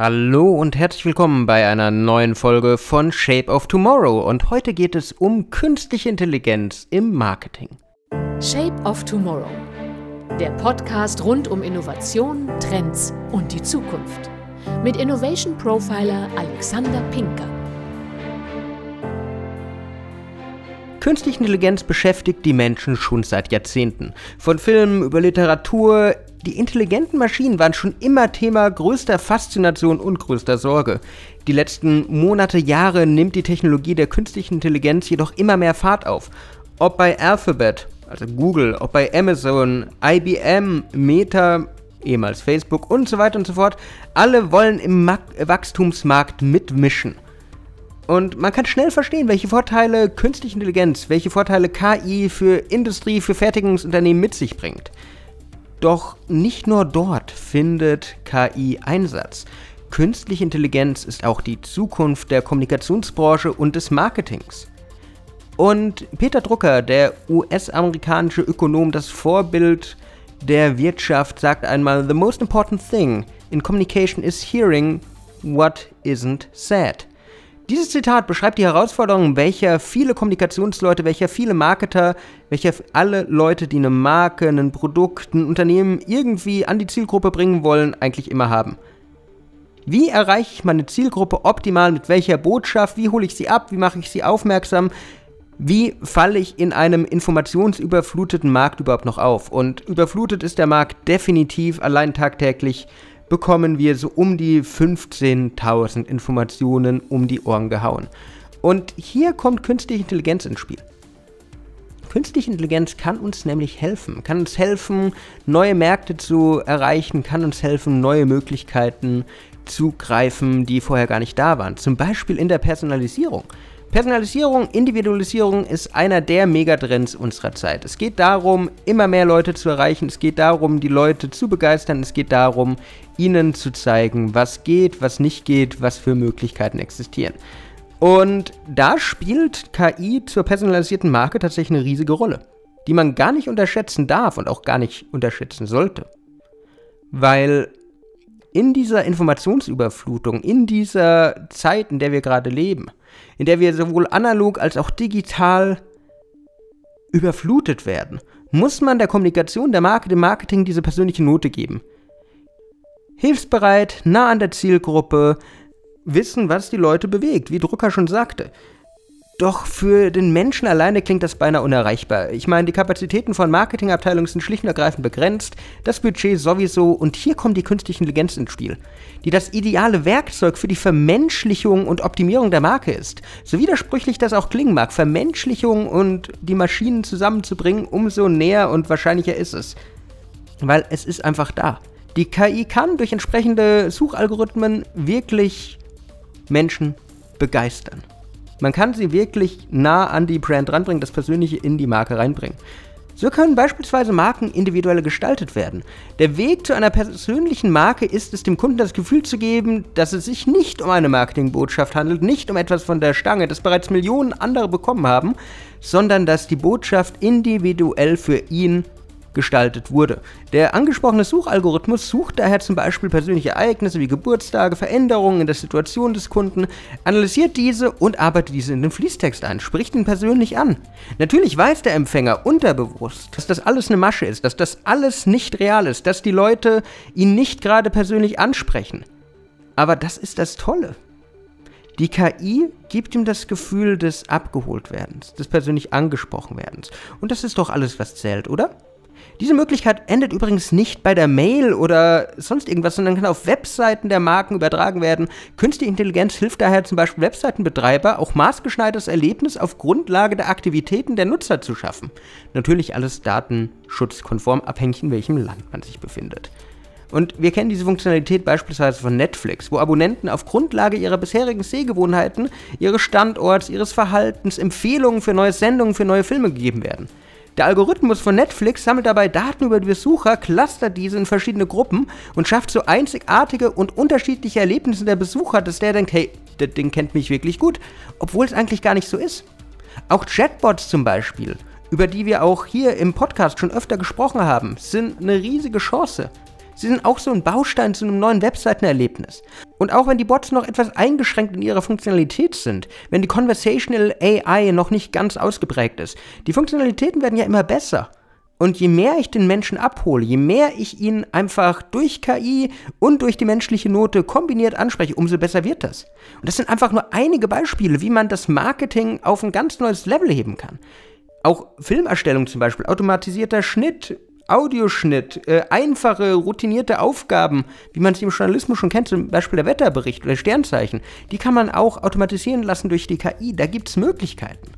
Hallo und herzlich willkommen bei einer neuen Folge von Shape of Tomorrow und heute geht es um künstliche Intelligenz im Marketing. Shape of Tomorrow. Der Podcast rund um Innovation, Trends und die Zukunft. Mit Innovation Profiler Alexander Pinker. Künstliche Intelligenz beschäftigt die Menschen schon seit Jahrzehnten. Von Filmen über Literatur, die intelligenten Maschinen waren schon immer Thema größter Faszination und größter Sorge. Die letzten Monate, Jahre nimmt die Technologie der künstlichen Intelligenz jedoch immer mehr Fahrt auf. Ob bei Alphabet, also Google, ob bei Amazon, IBM, Meta, ehemals Facebook und so weiter und so fort, alle wollen im Mark Wachstumsmarkt mitmischen. Und man kann schnell verstehen, welche Vorteile künstliche Intelligenz, welche Vorteile KI für Industrie, für Fertigungsunternehmen mit sich bringt. Doch nicht nur dort findet KI Einsatz. Künstliche Intelligenz ist auch die Zukunft der Kommunikationsbranche und des Marketings. Und Peter Drucker, der US-amerikanische Ökonom, das Vorbild der Wirtschaft, sagt einmal, The most important thing in communication is hearing what isn't said. Dieses Zitat beschreibt die Herausforderung, welcher viele Kommunikationsleute, welcher viele Marketer, welcher alle Leute, die eine Marke, ein Produkt, ein Unternehmen irgendwie an die Zielgruppe bringen wollen, eigentlich immer haben. Wie erreiche ich meine Zielgruppe optimal mit welcher Botschaft? Wie hole ich sie ab? Wie mache ich sie aufmerksam? Wie falle ich in einem informationsüberfluteten Markt überhaupt noch auf? Und überflutet ist der Markt definitiv allein tagtäglich bekommen wir so um die 15.000 Informationen um die Ohren gehauen. Und hier kommt künstliche Intelligenz ins Spiel. Künstliche Intelligenz kann uns nämlich helfen, kann uns helfen, neue Märkte zu erreichen, kann uns helfen, neue Möglichkeiten zu greifen, die vorher gar nicht da waren. Zum Beispiel in der Personalisierung. Personalisierung, Individualisierung ist einer der Megatrends unserer Zeit. Es geht darum, immer mehr Leute zu erreichen. Es geht darum, die Leute zu begeistern. Es geht darum, ihnen zu zeigen, was geht, was nicht geht, was für Möglichkeiten existieren. Und da spielt KI zur personalisierten Marke tatsächlich eine riesige Rolle, die man gar nicht unterschätzen darf und auch gar nicht unterschätzen sollte. Weil in dieser Informationsüberflutung, in dieser Zeit, in der wir gerade leben, in der wir sowohl analog als auch digital überflutet werden, muss man der Kommunikation, der Marke, dem Marketing diese persönliche Note geben. Hilfsbereit, nah an der Zielgruppe, wissen, was die Leute bewegt, wie Drucker schon sagte. Doch für den Menschen alleine klingt das beinahe unerreichbar. Ich meine, die Kapazitäten von Marketingabteilungen sind schlicht und ergreifend begrenzt, das Budget sowieso und hier kommt die künstliche Intelligenz ins Spiel, die das ideale Werkzeug für die Vermenschlichung und Optimierung der Marke ist. So widersprüchlich das auch klingen mag, Vermenschlichung und die Maschinen zusammenzubringen, umso näher und wahrscheinlicher ist es. Weil es ist einfach da. Die KI kann durch entsprechende Suchalgorithmen wirklich Menschen begeistern. Man kann sie wirklich nah an die Brand ranbringen, das Persönliche in die Marke reinbringen. So können beispielsweise Marken individuell gestaltet werden. Der Weg zu einer persönlichen Marke ist es, dem Kunden das Gefühl zu geben, dass es sich nicht um eine Marketingbotschaft handelt, nicht um etwas von der Stange, das bereits Millionen andere bekommen haben, sondern dass die Botschaft individuell für ihn gestaltet wurde. Der angesprochene Suchalgorithmus sucht daher zum Beispiel persönliche Ereignisse wie Geburtstage, Veränderungen in der Situation des Kunden, analysiert diese und arbeitet diese in den Fließtext ein, spricht ihn persönlich an. Natürlich weiß der Empfänger unterbewusst, dass das alles eine Masche ist, dass das alles nicht real ist, dass die Leute ihn nicht gerade persönlich ansprechen. Aber das ist das Tolle. Die KI gibt ihm das Gefühl des Abgeholtwerdens, des persönlich angesprochen werdens. Und das ist doch alles, was zählt, oder? Diese Möglichkeit endet übrigens nicht bei der Mail oder sonst irgendwas, sondern kann auf Webseiten der Marken übertragen werden. Künstliche Intelligenz hilft daher zum Beispiel Webseitenbetreiber, auch maßgeschneidertes Erlebnis auf Grundlage der Aktivitäten der Nutzer zu schaffen. Natürlich alles datenschutzkonform, abhängig in welchem Land man sich befindet. Und wir kennen diese Funktionalität beispielsweise von Netflix, wo Abonnenten auf Grundlage ihrer bisherigen Sehgewohnheiten, ihres Standorts, ihres Verhaltens Empfehlungen für neue Sendungen, für neue Filme gegeben werden. Der Algorithmus von Netflix sammelt dabei Daten über die Besucher, clustert diese in verschiedene Gruppen und schafft so einzigartige und unterschiedliche Erlebnisse der Besucher, dass der denkt, hey, das Ding kennt mich wirklich gut, obwohl es eigentlich gar nicht so ist. Auch Chatbots zum Beispiel, über die wir auch hier im Podcast schon öfter gesprochen haben, sind eine riesige Chance. Sie sind auch so ein Baustein zu einem neuen Webseitenerlebnis. Und auch wenn die Bots noch etwas eingeschränkt in ihrer Funktionalität sind, wenn die Conversational AI noch nicht ganz ausgeprägt ist, die Funktionalitäten werden ja immer besser. Und je mehr ich den Menschen abhole, je mehr ich ihn einfach durch KI und durch die menschliche Note kombiniert anspreche, umso besser wird das. Und das sind einfach nur einige Beispiele, wie man das Marketing auf ein ganz neues Level heben kann. Auch Filmerstellung zum Beispiel, automatisierter Schnitt, Audioschnitt, äh, einfache, routinierte Aufgaben, wie man es im Journalismus schon kennt, zum Beispiel der Wetterbericht oder Sternzeichen, die kann man auch automatisieren lassen durch die KI. Da gibt es Möglichkeiten.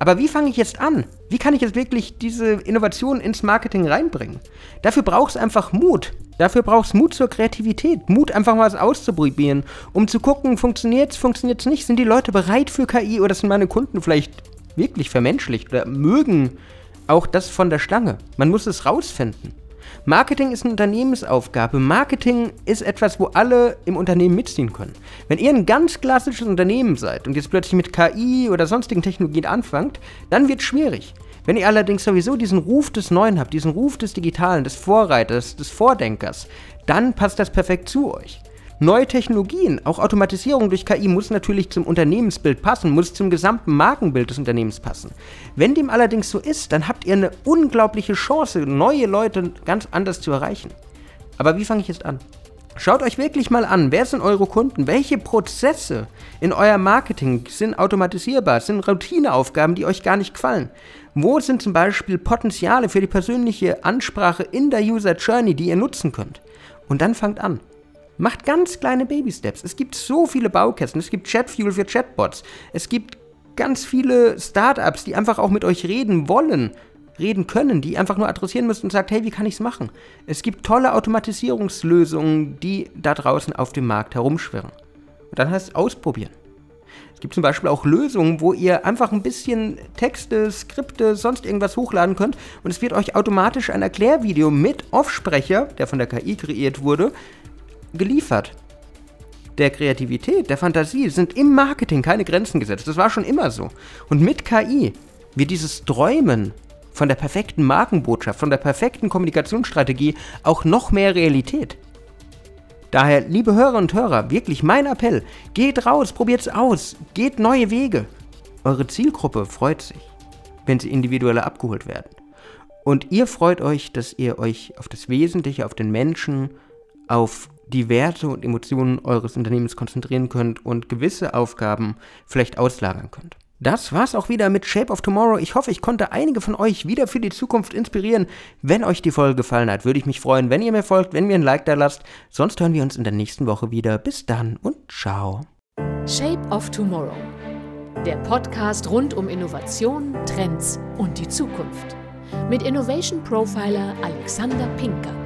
Aber wie fange ich jetzt an? Wie kann ich jetzt wirklich diese Innovation ins Marketing reinbringen? Dafür braucht es einfach Mut. Dafür braucht es Mut zur Kreativität. Mut, einfach mal was auszuprobieren, um zu gucken, funktioniert es, funktioniert es nicht. Sind die Leute bereit für KI oder sind meine Kunden vielleicht wirklich vermenschlicht oder mögen auch das von der Stange? Man muss es rausfinden. Marketing ist eine Unternehmensaufgabe. Marketing ist etwas, wo alle im Unternehmen mitziehen können. Wenn ihr ein ganz klassisches Unternehmen seid und jetzt plötzlich mit KI oder sonstigen Technologien anfangt, dann wird es schwierig. Wenn ihr allerdings sowieso diesen Ruf des Neuen habt, diesen Ruf des Digitalen, des Vorreiters, des Vordenkers, dann passt das perfekt zu euch. Neue Technologien, auch Automatisierung durch KI muss natürlich zum Unternehmensbild passen, muss zum gesamten Markenbild des Unternehmens passen. Wenn dem allerdings so ist, dann habt ihr eine unglaubliche Chance, neue Leute ganz anders zu erreichen. Aber wie fange ich jetzt an? Schaut euch wirklich mal an, wer sind eure Kunden? Welche Prozesse in euer Marketing sind automatisierbar, sind Routineaufgaben, die euch gar nicht gefallen? Wo sind zum Beispiel Potenziale für die persönliche Ansprache in der User Journey, die ihr nutzen könnt? Und dann fangt an. Macht ganz kleine Baby-Steps. Es gibt so viele Baukästen. Es gibt Chatfuel für Chatbots. Es gibt ganz viele Startups, die einfach auch mit euch reden wollen, reden können, die einfach nur adressieren müssen und sagt, hey, wie kann ich es machen? Es gibt tolle Automatisierungslösungen, die da draußen auf dem Markt herumschwirren. Und dann heißt es ausprobieren. Es gibt zum Beispiel auch Lösungen, wo ihr einfach ein bisschen Texte, Skripte, sonst irgendwas hochladen könnt und es wird euch automatisch ein Erklärvideo mit Offsprecher, der von der KI kreiert wurde, geliefert. Der Kreativität, der Fantasie sind im Marketing keine Grenzen gesetzt. Das war schon immer so. Und mit KI wird dieses Träumen von der perfekten Markenbotschaft, von der perfekten Kommunikationsstrategie auch noch mehr Realität. Daher, liebe Hörer und Hörer, wirklich mein Appell, geht raus, probiert's aus, geht neue Wege. Eure Zielgruppe freut sich, wenn sie individueller abgeholt werden. Und ihr freut euch, dass ihr euch auf das Wesentliche, auf den Menschen, auf die Werte und Emotionen eures Unternehmens konzentrieren könnt und gewisse Aufgaben vielleicht auslagern könnt. Das war's auch wieder mit Shape of Tomorrow. Ich hoffe, ich konnte einige von euch wieder für die Zukunft inspirieren. Wenn euch die Folge gefallen hat, würde ich mich freuen, wenn ihr mir folgt, wenn ihr ein Like da lasst. Sonst hören wir uns in der nächsten Woche wieder. Bis dann und ciao. Shape of Tomorrow. Der Podcast rund um Innovation, Trends und die Zukunft. Mit Innovation Profiler Alexander Pinker.